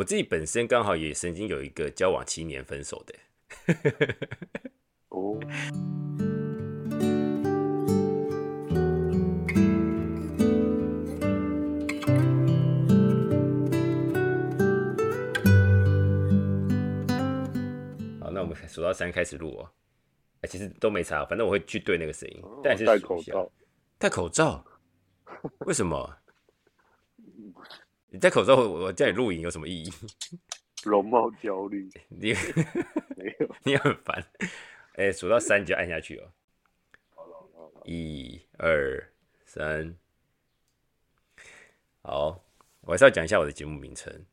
我自己本身刚好也曾经有一个交往七年分手的。哦，好，那我们数到三开始录哦。哎，其实都没差，反正我会去对那个声音，但是戴口罩，戴口罩，为什么？你戴口罩，我我叫你录影有什么意义？容貌焦虑 你没有。你很烦。哎、数到三你就按下去哦。好了好了，一二三，好，我还是要讲一下我的节目名称。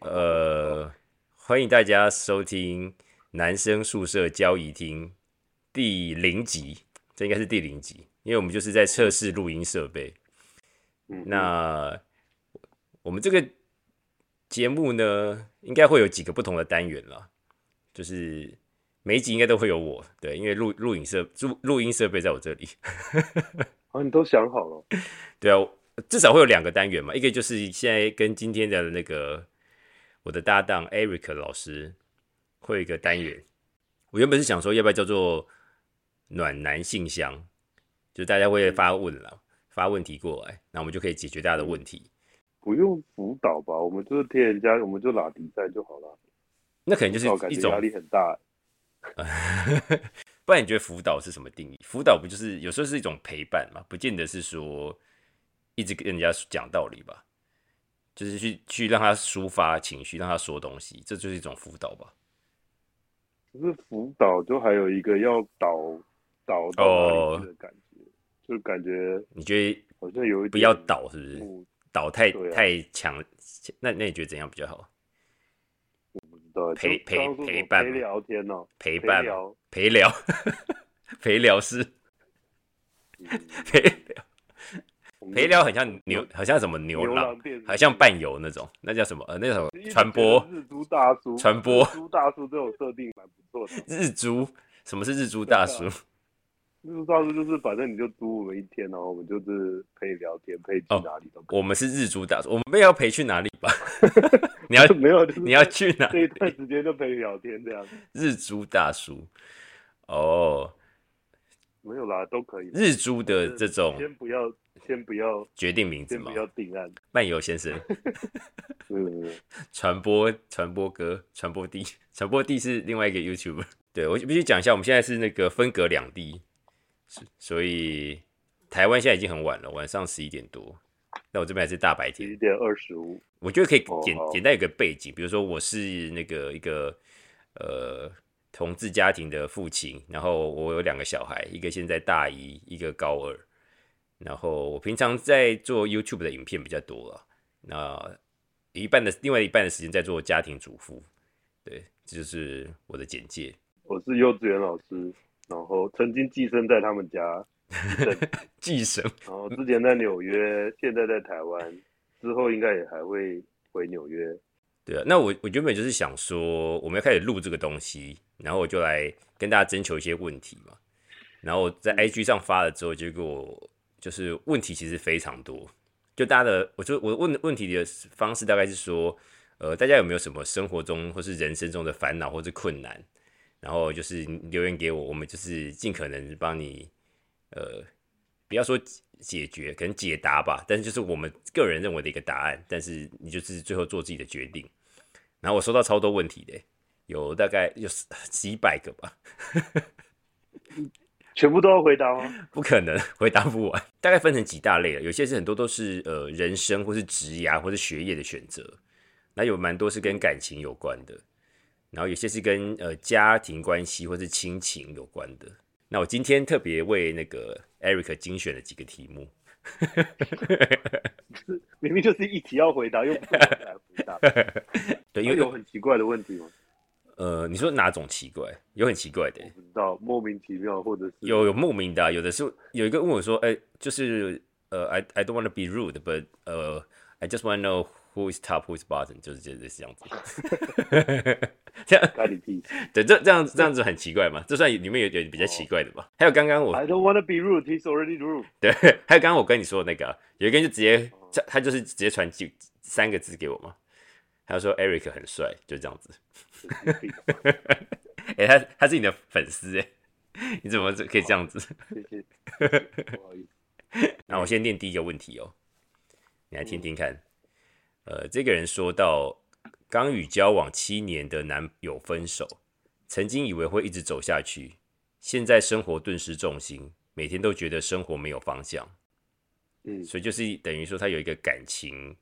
呃，欢迎大家收听男生宿舍交易厅第零集，这应该是第零集，因为我们就是在测试录音设备。嗯，那我们这个节目呢，应该会有几个不同的单元啦，就是每一集应该都会有我，对，因为录录影设录录音设备在我这里，啊，你都想好了，对啊，至少会有两个单元嘛，一个就是现在跟今天的那个我的搭档 Eric 老师会有一个单元，我原本是想说要不要叫做暖男信箱，就大家会发问了，发问题过来，那我们就可以解决大家的问题。不用辅导吧？我们就是贴人家，我们就拉比赛就好了。那可能就是一种压力很大。不然你觉得辅导是什么定义？辅导不就是有时候是一种陪伴嘛？不见得是说一直跟人家讲道理吧，就是去去让他抒发情绪，让他说东西，这就是一种辅导吧。可是辅导就还有一个要导导的感觉，就感觉你觉得好像有一点不要导是不是？不导太、啊太强，那那你觉得怎样比较好？知道陪陪陪伴陪聊天哦，陪伴陪聊，陪聊 是嗯 陪聊，陪聊很像牛，好像什么牛牛郎好像伴游那种，那叫什么？呃，那种一直传播日租大叔，传播日租大叔这种设定蛮不错的。日租。什么是日租大叔？日租大叔就是反正你就租我们一天，然后我们就是陪你聊天，陪你去哦哪里都可以。我们是日租大叔，我们没有要陪去哪里吧？你要没有，就是你要去哪这一段时间就陪你聊天这样。日租大叔？哦，没有啦，都可以。日租的这种先不要，先不要，决定名字先不吗？要定案。漫游先生，嗯，传播传播哥，传播地，传播地是另外一个 YouTuber。对我必须讲一下，我们现在是那个分隔两地，是所以台湾现在已经很晚了，晚上十一点多。那我这边还是大白天十，一点二十五。我觉得可以哦简简单有个背景，比如说我是那个一个呃同志家庭的父亲，然后我有两个小孩，一个现在大一，一个高二。然后我平常在做 YouTube 的影片比较多了，那一半的另外一半的时间在做家庭主妇。对，这就是我的简介。我是幼稚园老师，然后曾经寄生在他们家 寄生然后之前在纽约，现在在台湾，之后应该也还会回纽约。对啊，那我我原本就是想说，我们要开始录这个东西，然后我就来跟大家征求一些问题嘛。然后我在 IG 上发了之后，结果就是问题其实非常多。就大家的，我就我问问题的方式大概是说，呃，大家有没有什么生活中或是人生中的烦恼或是困难？然后就是留言给我，我们就是尽可能帮你，呃，不要说解决，可能解答吧，但是就是我们个人认为的一个答案，但是你就是最后做自己的决定。然后我收到超多问题的，有大概有几百个吧，全部都要回答吗？不可能 回答不完。大概分成几大类了，有些是很多都是呃人生或是职涯或是学业的选择，那有蛮多是跟感情有关的，然后有些是跟呃家庭关系或是亲情有关的。那我今天特别为那个 Eric 精选了几个题目，明明就是一题要回答，又不回答。对，因为有很奇怪的问题吗？呃，你说哪种奇怪？有很奇怪的我，不知道，莫名其妙，或者是有有莫名的啊、有的是有一个问我说，哎、就是呃，I I don't want to be rude, but 呃、I just want to know who is top, who is bottom，就是就是这样子。这样干你屁事 对，这这样这样子很奇怪嘛？这算里面有点比较奇怪的吧？还有刚刚我！I don't want to be rude, he's already rude。对，还有刚刚我跟你说的那个啊、有一个人就直接他他就是直接传几三个字给我嘛，他说 Eric 很帅，就这样子。哎，他他是你的粉丝哎，你怎么可以这样子？谢谢，不好意思。那我先念第一个问题哦，你来听听看。呃，这个人说到，刚与交往七年的男友分手，曾经以为会一直走下去，现在生活顿失重心，每天都觉得生活没有方向。嗯，所以就是等于说他有一个感情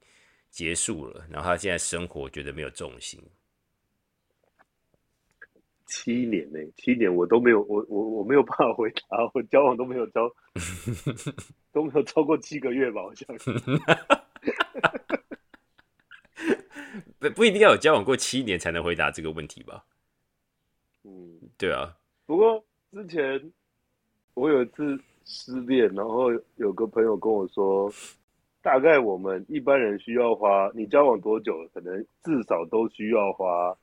结束了，然后他现在生活觉得没有重心。七年呢？七年我都没有，我我我没有办法回答，我交往都没有交，都没有超过七个月吧？我相信。不不一定要有交往过七年才能回答这个问题吧？嗯，对啊。不过之前我有一次。失恋，然后有个朋友跟我说，大概我们一般人需要花，你交往多久，可能至少都需要花，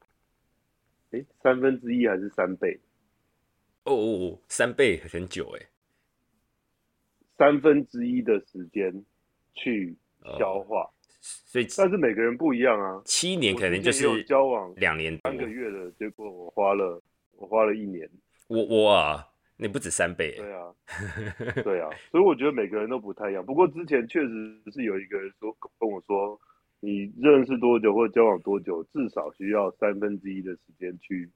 哎，三分之一还是三倍？哦哦哦，三倍很久哎，三分之一的时间去消化，所以但是每个人不一样啊，七年可能就是交往两年三个月的结果，我花了我花了一年，我我啊。你不止三倍，对啊，对啊，所以我觉得每个人都不太一样。不过之前确实是有一个人说跟我说，你认识多久或交往多久，至少需要三分之一的时间去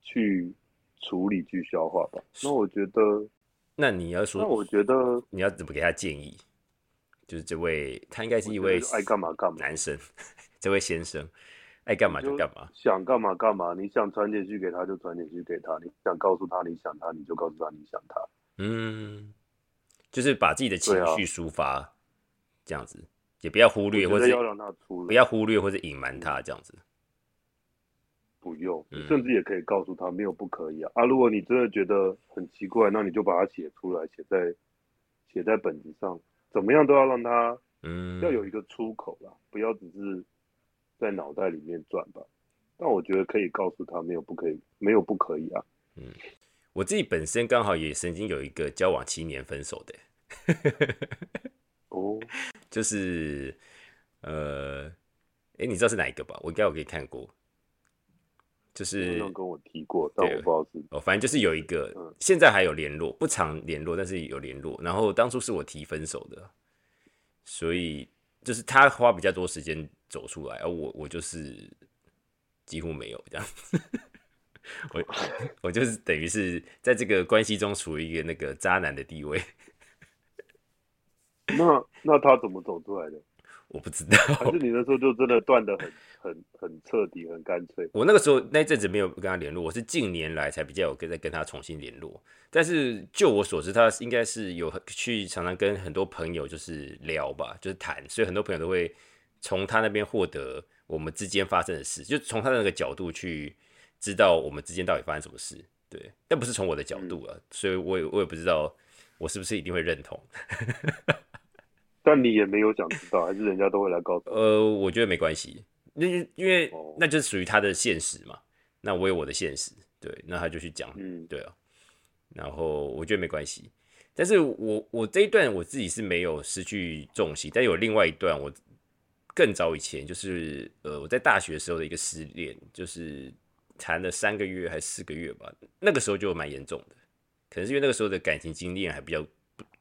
去处理、去消化吧。那我觉得，那你要说，那我觉得你要怎么给他建议？就是这位，他应该是一位爱干嘛干嘛男生，这位先生。爱干嘛就干嘛，想干嘛干嘛。你想传简讯给他就传简讯给他，你想告诉他你想他，你就告诉他你想他。嗯，就是把自己的情绪抒发，这样子，也不要忽略或者要让他出，不要忽略或者隐瞒他这样子。不用，甚至也可以告诉他没有不可以啊。啊，如果你真的觉得很奇怪，那你就把它写出来，写在写在本子上，怎么样都要让他，嗯，要有一个出口啦，不要只是。在脑袋里面转吧，但我觉得可以告诉他没有不可以，没有不可以啊。嗯，我自己本身刚好也曾经有一个交往七年分手的。哦，就是呃，哎，你知道是哪一个吧？我应该有给你看过。就是跟我提过，但我不知道是哦，反正就是有一个，现在还有联络，不常联络，但是有联络。然后当初是我提分手的，所以就是他花比较多时间。走出来，而我我就是几乎没有这样，我 我就是等于是在这个关系中处于一个那个渣男的地位。那那他怎么走出来的？我不知道，还是你那时候就真的断的很很很彻底、很干脆？我那个时候那阵子没有跟他联络，我是近年来才比较有跟在跟他重新联络。但是就我所知，他应该是有去常常跟很多朋友就是聊吧，就是谈，所以很多朋友都会。从他那边获得我们之间发生的事，就从他那个角度去知道我们之间到底发生什么事，对，但不是从我的角度啊，所以我也我也不知道我是不是一定会认同。但你也没有想知道，还是人家都会来告诉？呃，我觉得没关系，那因为那就是属于他的现实嘛，那我有我的现实，对，那他就去讲，嗯，对啊，然后我觉得没关系，但是我我这一段我自己是没有失去重心，但有另外一段我。更早以前，就是呃，我在大学时候的一个失恋，就是谈了三个月还是四个月吧，那个时候就蛮严重的，可能是因为那个时候的感情经验还比较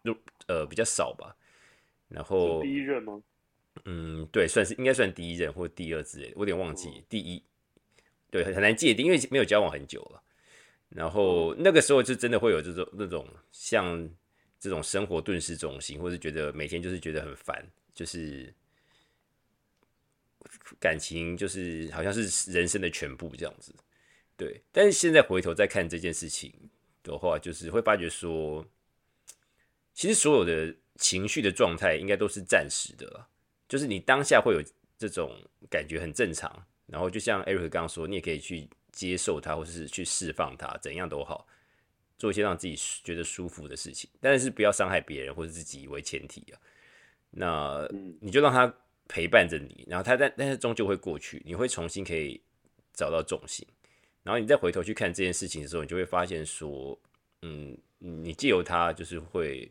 不呃比较少吧。然后第一任吗？嗯，对，算是应该算第一任或第二之类，我有点忘记第一，对，很难界定，因为没有交往很久了。然后那个时候就真的会有这种那种像这种生活顿时中心，或是觉得每天就是觉得很烦，就是。感情就是好像是人生的全部这样子，对。但是现在回头再看这件事情的话，就是会发觉说，其实所有的情绪的状态应该都是暂时的了。就是你当下会有这种感觉很正常，然后就像艾瑞克刚刚说，你也可以去接受它，或者是去释放它，怎样都好，做一些让自己觉得舒服的事情，但是不要伤害别人或者自己为前提啊。那你就让它。陪伴着你，然后它但但是终究会过去，你会重新可以找到重心，然后你再回头去看这件事情的时候，你就会发现说，嗯，你借由它就是会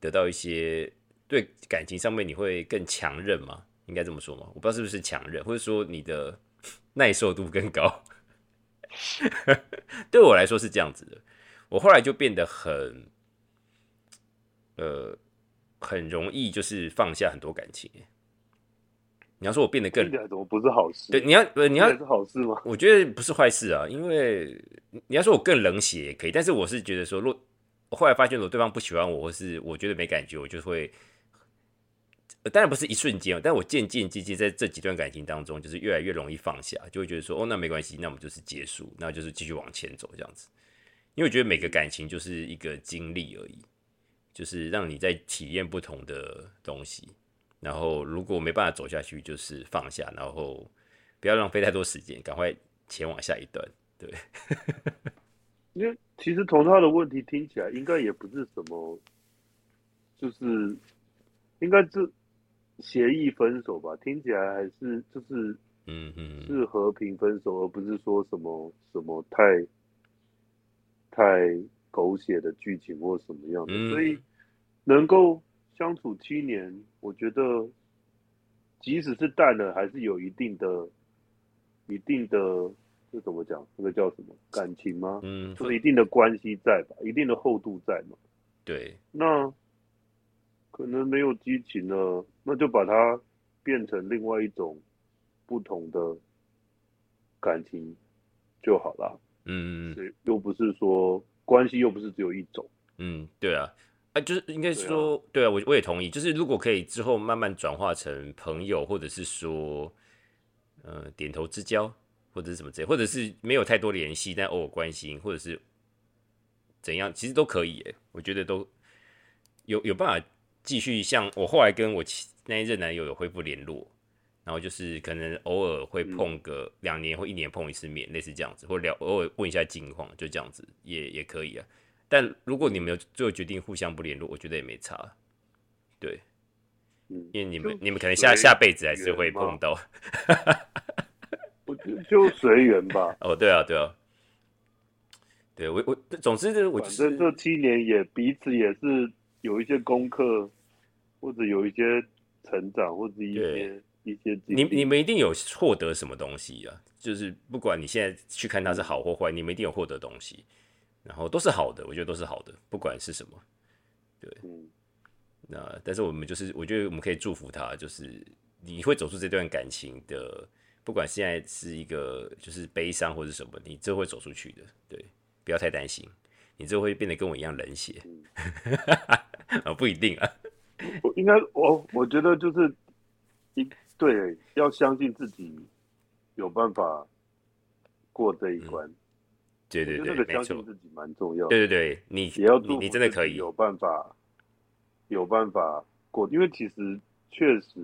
得到一些对感情上面你会更强韧嘛，应该这么说吗？我不知道是不是强韧，或者说你的耐受度更高。对我来说是这样子的，我后来就变得很，呃，很容易就是放下很多感情。你要说我变得更，怎么不是好事？对，你要呃，你要是好事吗？我觉得不是坏事啊，因为你要说我更冷血也可以，但是我是觉得说，若我后来发现，如果对方不喜欢我，或是我觉得没感觉，我就会，当然不是一瞬间，但我渐渐渐渐在这几段感情当中，就是越来越容易放下，就会觉得说，哦，那没关系，那我们就是结束，那就是继续往前走这样子。因为我觉得每个感情就是一个经历而已，就是让你在体验不同的东西。然后，如果没办法走下去，就是放下，然后不要浪费太多时间，赶快前往下一段。对，因为其实从他的问题听起来，应该也不是什么，就是应该是协议分手吧？听起来还是就是嗯嗯是和平分手，而不是说什么什么太太狗血的剧情或什么样的，所以能够。相处七年，我觉得即使是淡了，还是有一定的、一定的，这怎么讲？这个叫什么感情吗？嗯，就是一定的关系在吧，一定的厚度在嘛。对，那可能没有激情了，那就把它变成另外一种不同的感情就好了。嗯，又不是说关系又不是只有一种。嗯，对啊。啊，就是应该说，对啊，我我也同意。就是如果可以之后慢慢转化成朋友，或者是说，呃，点头之交，或者是什么之类，或者是没有太多联系，但偶尔关心，或者是怎样，其实都可以。我觉得都有有办法继续。像我后来跟我那一任男友有恢复联络，然后就是可能偶尔会碰个两年或一年碰一次面，类似这样子，或聊偶尔问一下近况，就这样子也也可以啊。但如果你们有最后决定互相不联络，我觉得也没差，对，因为你们你们可能下下辈子还是会碰到，我 就随缘吧。哦，对啊，对啊，对我我总之我反正这七年也彼此也是有一些功课，或者有一些成长，或者一些一些你你们一定有获得什么东西啊？就是不管你现在去看它是好或坏，你们一定有获得东西。然后都是好的，我觉得都是好的，不管是什么，对，嗯，那但是我们就是，我觉得我们可以祝福他，就是你会走出这段感情的，不管现在是一个就是悲伤或者什么，你这会走出去的，对，不要太担心，你这会变得跟我一样冷血，啊，不一定啊，我应该我我觉得就是一对，要相信自己有办法过这一关。对对对，相信，自己蛮重要。对对对，你也要你你真的可以有办法，有办法过，因为其实确实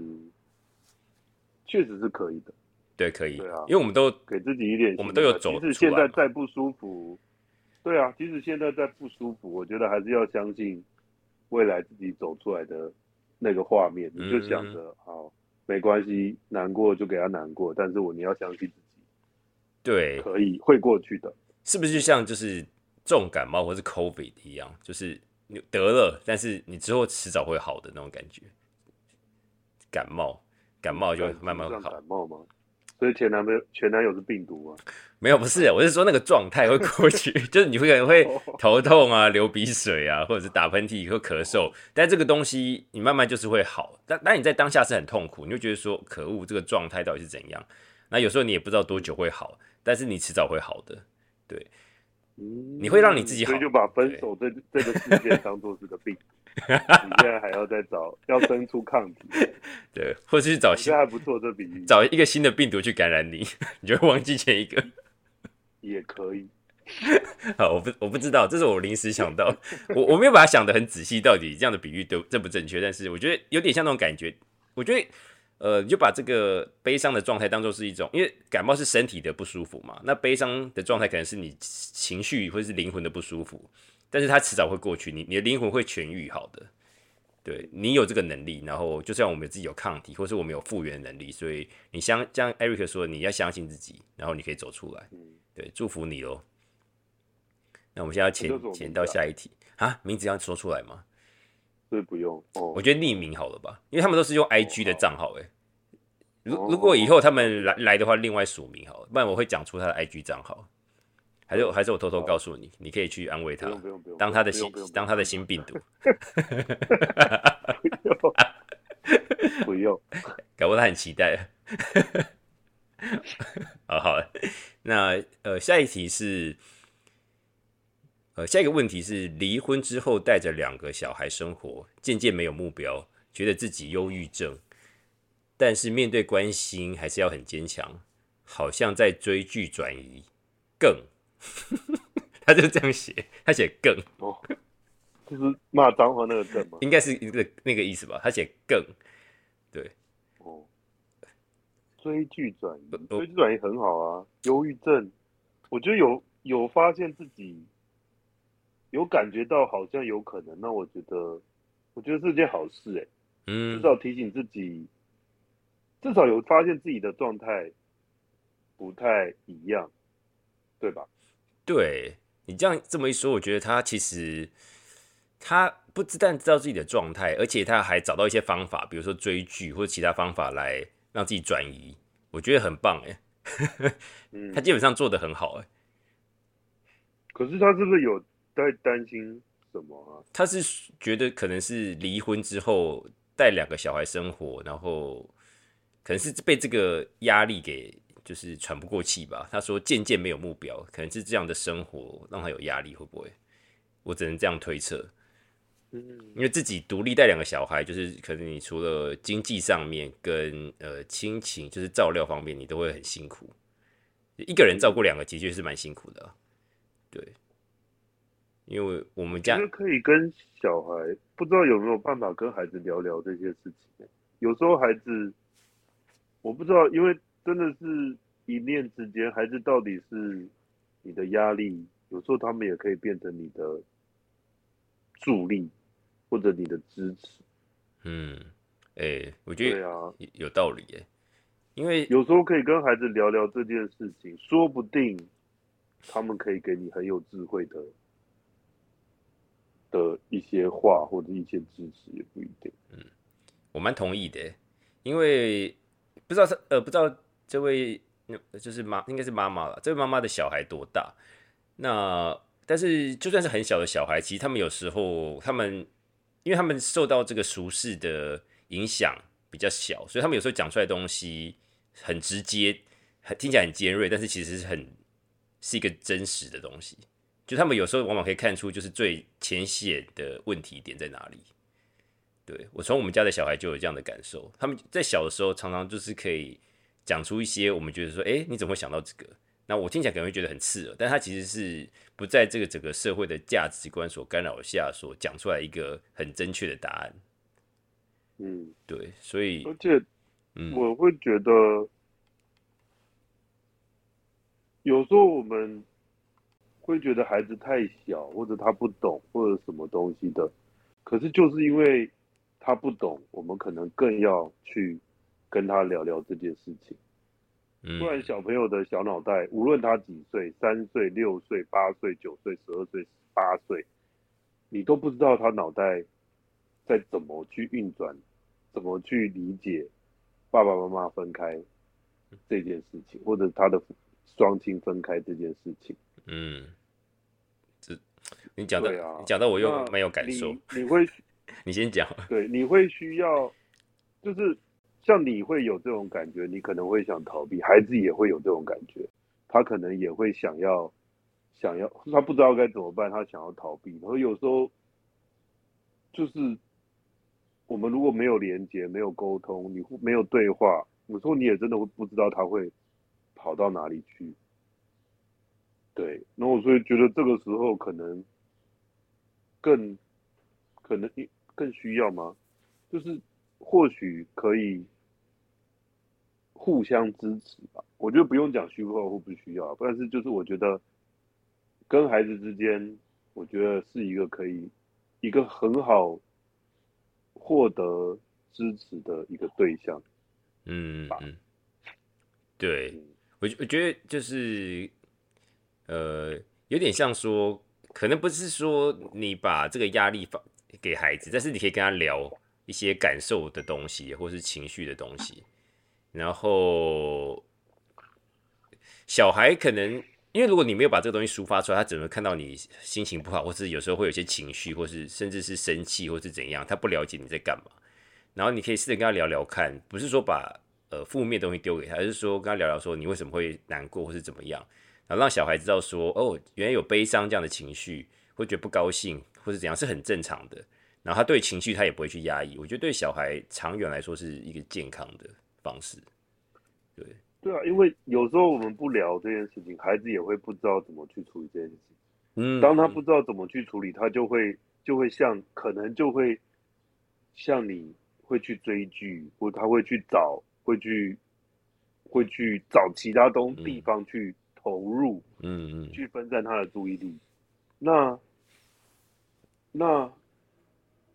确实是可以的。对，可以。对啊，因为我们都给自己一点，我们都有走。即使现在再不舒服，对啊，即使现在再不舒服，我觉得还是要相信未来自己走出来的那个画面。你就想着，好，没关系，难过就给他难过，但是我你要相信自己。对，可以会过去的，是不是就像就是重感冒或是 COVID 一样，就是你得了，但是你之后迟早会好的那种感觉。感冒，感冒就慢慢好。感冒吗？所以前男朋友前男友是病毒吗？没有，不是，我是说那个状态会过去，就是你会可能会头痛啊、流鼻水啊，或者是打喷嚏或咳嗽，但这个东西你慢慢就是会好。但但你在当下是很痛苦，你就觉得说可恶，这个状态到底是怎样？那有时候你也不知道多久会好。但是你迟早会好的，对，你会让你自己好，所以就把分手这这个事件当做是个病，你现在还要再找，要生出抗体，对，或者是找新还不错这比喻，找一个新的病毒去感染你，你就会忘记前一个，也可以。好，我不我不知道，这是我临时想到，我我没有把它想的很仔细，到底这样的比喻都正不正确？但是我觉得有点像那种感觉，我觉得。呃，你就把这个悲伤的状态当做是一种，因为感冒是身体的不舒服嘛，那悲伤的状态可能是你情绪或者是灵魂的不舒服，但是它迟早会过去，你你的灵魂会痊愈好的，对你有这个能力，然后就像我们自己有抗体，或是我们有复原能力，所以你相像 Eric 说，你要相信自己，然后你可以走出来，对，祝福你哦。那我们现在前前到下一题。啊，名字要说出来吗？所以不用，我觉得匿名好了吧，因为他们都是用 I G 的账号，哎，如如果以后他们来来的话，另外署名好了，不然我会讲出他的 IG 账号。还是还是我偷偷告诉你，你可以去安慰他，当他的新当他的新病毒。不用，搞不好他很期待。好好，那呃，下一题是，呃，下一个问题是，离婚之后带着两个小孩生活，渐渐没有目标，觉得自己忧郁症，但是面对关心还是要很坚强，好像在追剧转移，更。他就这样写，他写更哦，就是骂脏话那个更吗？应该是一个那个意思吧。他写更，对哦，追剧转移，追剧转移很好啊。忧郁症，我觉得有有发现自己有感觉到好像有可能，那我觉得我觉得是件好事哎，嗯，至少提醒自己，至少有发现自己的状态不太一样，对吧？对你这样这么一说，我觉得他其实他不但知道自己的状态，而且他还找到一些方法，比如说追剧或者其他方法来让自己转移，我觉得很棒哎。他基本上做的很好哎。可是他是不是有在担心什么啊？他是觉得可能是离婚之后带两个小孩生活，然后可能是被这个压力给。就是喘不过气吧。他说渐渐没有目标，可能是这样的生活让他有压力，会不会？我只能这样推测。嗯，因为自己独立带两个小孩，就是可能你除了经济上面跟呃亲情，就是照料方面，你都会很辛苦。一个人照顾两个，的确是蛮辛苦的。对，因为我们家可以跟小孩，不知道有没有办法跟孩子聊聊这些事情。有时候孩子，我不知道，因为。真的是一念之间，孩子到底是你的压力？有时候他们也可以变成你的助力，或者你的支持。嗯，哎，我觉得啊，有道理哎。因为有时候可以跟孩子聊聊这件事情，说不定他们可以给你很有智慧的的一些话，或者一些支持，也不一定。嗯，我蛮同意的，因为不知道是呃，不知道。这位那就是妈，应该是妈妈了。这位妈妈的小孩多大？那但是就算是很小的小孩，其实他们有时候他们，因为他们受到这个俗世的影响比较小，所以他们有时候讲出来东西很直接，很听起来很尖锐，但是其实是很是一个真实的东西。就他们有时候往往可以看出，就是最浅显的问题点在哪里。对我从我们家的小孩就有这样的感受，他们在小的时候常常就是可以。讲出一些我们觉得说，哎，你怎么会想到这个？那我听起来可能会觉得很刺耳，但他其实是不在这个整个社会的价值观所干扰下，所讲出来一个很正确的答案。嗯，对，所以而且，嗯，我会觉得有时候我们会觉得孩子太小，或者他不懂，或者什么东西的，可是就是因为他不懂，我们可能更要去。跟他聊聊这件事情，不然小朋友的小脑袋，无论他几岁，三岁、六岁、八岁、九岁、十二岁、八岁，你都不知道他脑袋在怎么去运转，怎么去理解爸爸妈妈分开这件事情，或者他的双亲分开这件事情。嗯，这你讲的，讲到我又没有感受。你会，你先讲。对，你会需要，就是。像你会有这种感觉，你可能会想逃避，孩子也会有这种感觉，他可能也会想要，想要，他不知道该怎么办，他想要逃避。然后有时候，就是我们如果没有连接、没有沟通，你没有对话，有时候你也真的会不知道他会跑到哪里去。对，那我所以觉得这个时候可能更可能更需要吗？就是或许可以。互相支持吧，我觉得不用讲需要或不需要，但是就是我觉得跟孩子之间，我觉得是一个可以一个很好获得支持的一个对象。嗯嗯，对我我觉得就是呃，有点像说，可能不是说你把这个压力放给孩子，但是你可以跟他聊一些感受的东西，或是情绪的东西。然后小孩可能因为如果你没有把这个东西抒发出来，他只能看到你心情不好，或是有时候会有些情绪，或是甚至是生气，或是怎样，他不了解你在干嘛。然后你可以试着跟他聊聊看，不是说把呃负面东西丢给他，而是说跟他聊聊说你为什么会难过，或是怎么样，然后让小孩知道说哦，原来有悲伤这样的情绪，会觉得不高兴，或是怎样是很正常的。然后他对情绪他也不会去压抑，我觉得对小孩长远来说是一个健康的方式。对对啊，因为有时候我们不聊这件事情，孩子也会不知道怎么去处理这件事情。嗯，当他不知道怎么去处理，他就会就会像可能就会像你会去追剧，或他会去找会去会去找其他东地方去投入，嗯嗯，去分散他的注意力。那那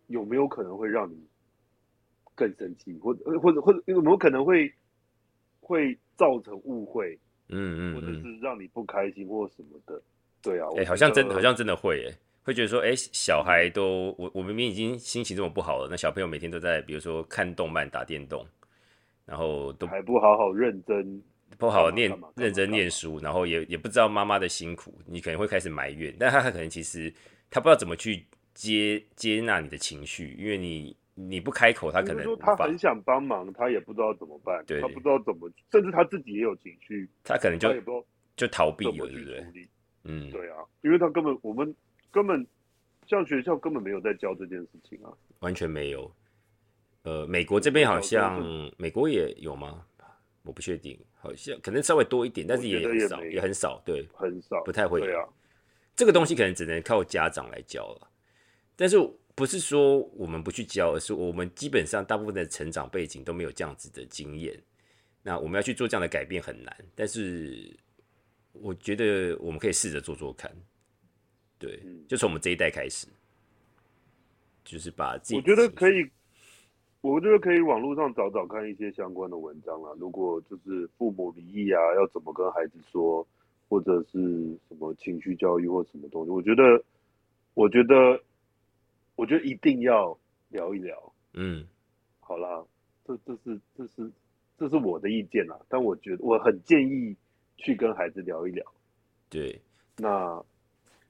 有没有可能会让你更生气，或者或者或者有没有可能会会造成误会，嗯嗯，或者是让你不开心或什么的？对啊，哎，好像真好像真的会，哎，会觉得说，哎，小孩都我我明明已经心情这么不好了，那小朋友每天都在，比如说看动漫、打电动，然后都还不好好认真，不好念认真念书，然后也也不知道妈妈的辛苦，你可能会开始埋怨，但他他可能其实他不知道怎么去。接接纳你的情绪，因为你你不开口，他可能他很想帮忙，他也不知道怎么办，他不知道怎么，甚至他自己也有情绪，他可能就就逃避了，对不对？嗯，对啊，因为他根本我们根本像学校根本没有在教这件事情啊，完全没有。呃，美国这边好像美国也有吗？我不确定，好像可能稍微多一点，但是也很少，也很少，对，很少，不太会。对啊，这个东西可能只能靠家长来教了。但是不是说我们不去教，而是我们基本上大部分的成长背景都没有这样子的经验。那我们要去做这样的改变很难，但是我觉得我们可以试着做做看。对，就从我们这一代开始，就是把自己。我觉得可以，我觉得可以网络上找找看一些相关的文章啊。如果就是父母离异啊，要怎么跟孩子说，或者是什么情绪教育或什么东西，我觉得，我觉得。我觉得一定要聊一聊，嗯，好啦，这这是这是这是我的意见啦，但我觉得我很建议去跟孩子聊一聊，对，那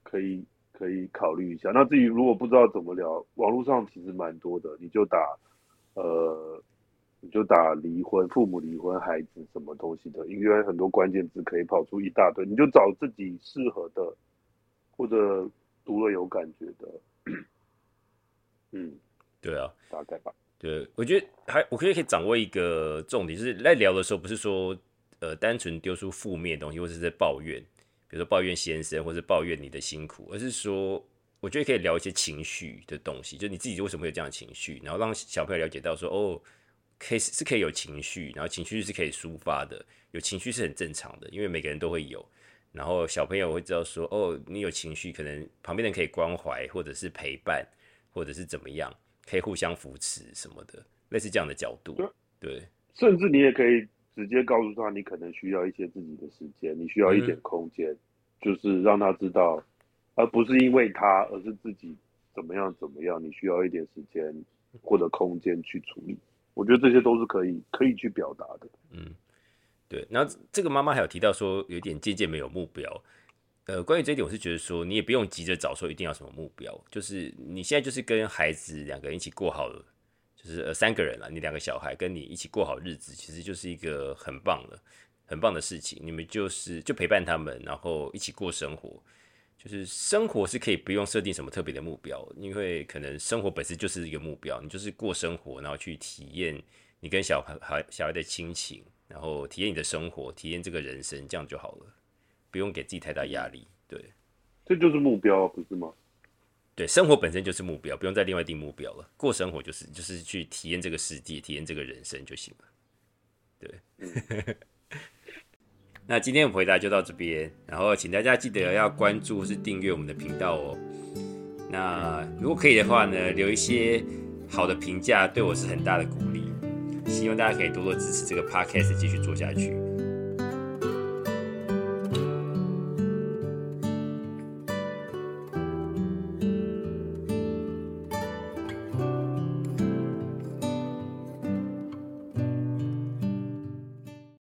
可以可以考虑一下。那至于如果不知道怎么聊，网络上其实蛮多的，你就打呃，你就打离婚、父母离婚、孩子什么东西的，因为很多关键字可以跑出一大堆，你就找自己适合的或者读了有感觉的。嗯，对啊，大概吧。对，我觉得还我可以可以掌握一个重点，就是在聊的时候，不是说呃单纯丢出负面东西，或者是在抱怨，比如说抱怨先生，或者抱怨你的辛苦，而是说我觉得可以聊一些情绪的东西，就你自己为什么会有这样的情绪，然后让小朋友了解到说哦，可以是可以有情绪，然后情绪是可以抒发的，有情绪是很正常的，因为每个人都会有，然后小朋友会知道说哦，你有情绪，可能旁边人可以关怀或者是陪伴。或者是怎么样，可以互相扶持什么的，类似这样的角度。对，甚至你也可以直接告诉他，你可能需要一些自己的时间，你需要一点空间，就是让他知道，而不是因为他，而是自己怎么样怎么样，你需要一点时间或者空间去处理。我觉得这些都是可以可以去表达的。嗯，对。然后这个妈妈还有提到说，有点渐渐没有目标。呃，关于这一点，我是觉得说，你也不用急着找说一定要什么目标，就是你现在就是跟孩子两个人一起过好了，就是呃三个人了，你两个小孩跟你一起过好日子，其实就是一个很棒的、很棒的事情。你们就是就陪伴他们，然后一起过生活，就是生活是可以不用设定什么特别的目标，因为可能生活本身就是一个目标，你就是过生活，然后去体验你跟小孩小孩的亲情，然后体验你的生活，体验这个人生，这样就好了。不用给自己太大压力，对，这就是目标，不是吗？对，生活本身就是目标，不用再另外定目标了。过生活就是就是去体验这个世界，体验这个人生就行了。对，那今天的回答就到这边，然后请大家记得要关注或是订阅我们的频道哦。那如果可以的话呢，留一些好的评价，对我是很大的鼓励。希望大家可以多多支持这个 podcast 继续做下去。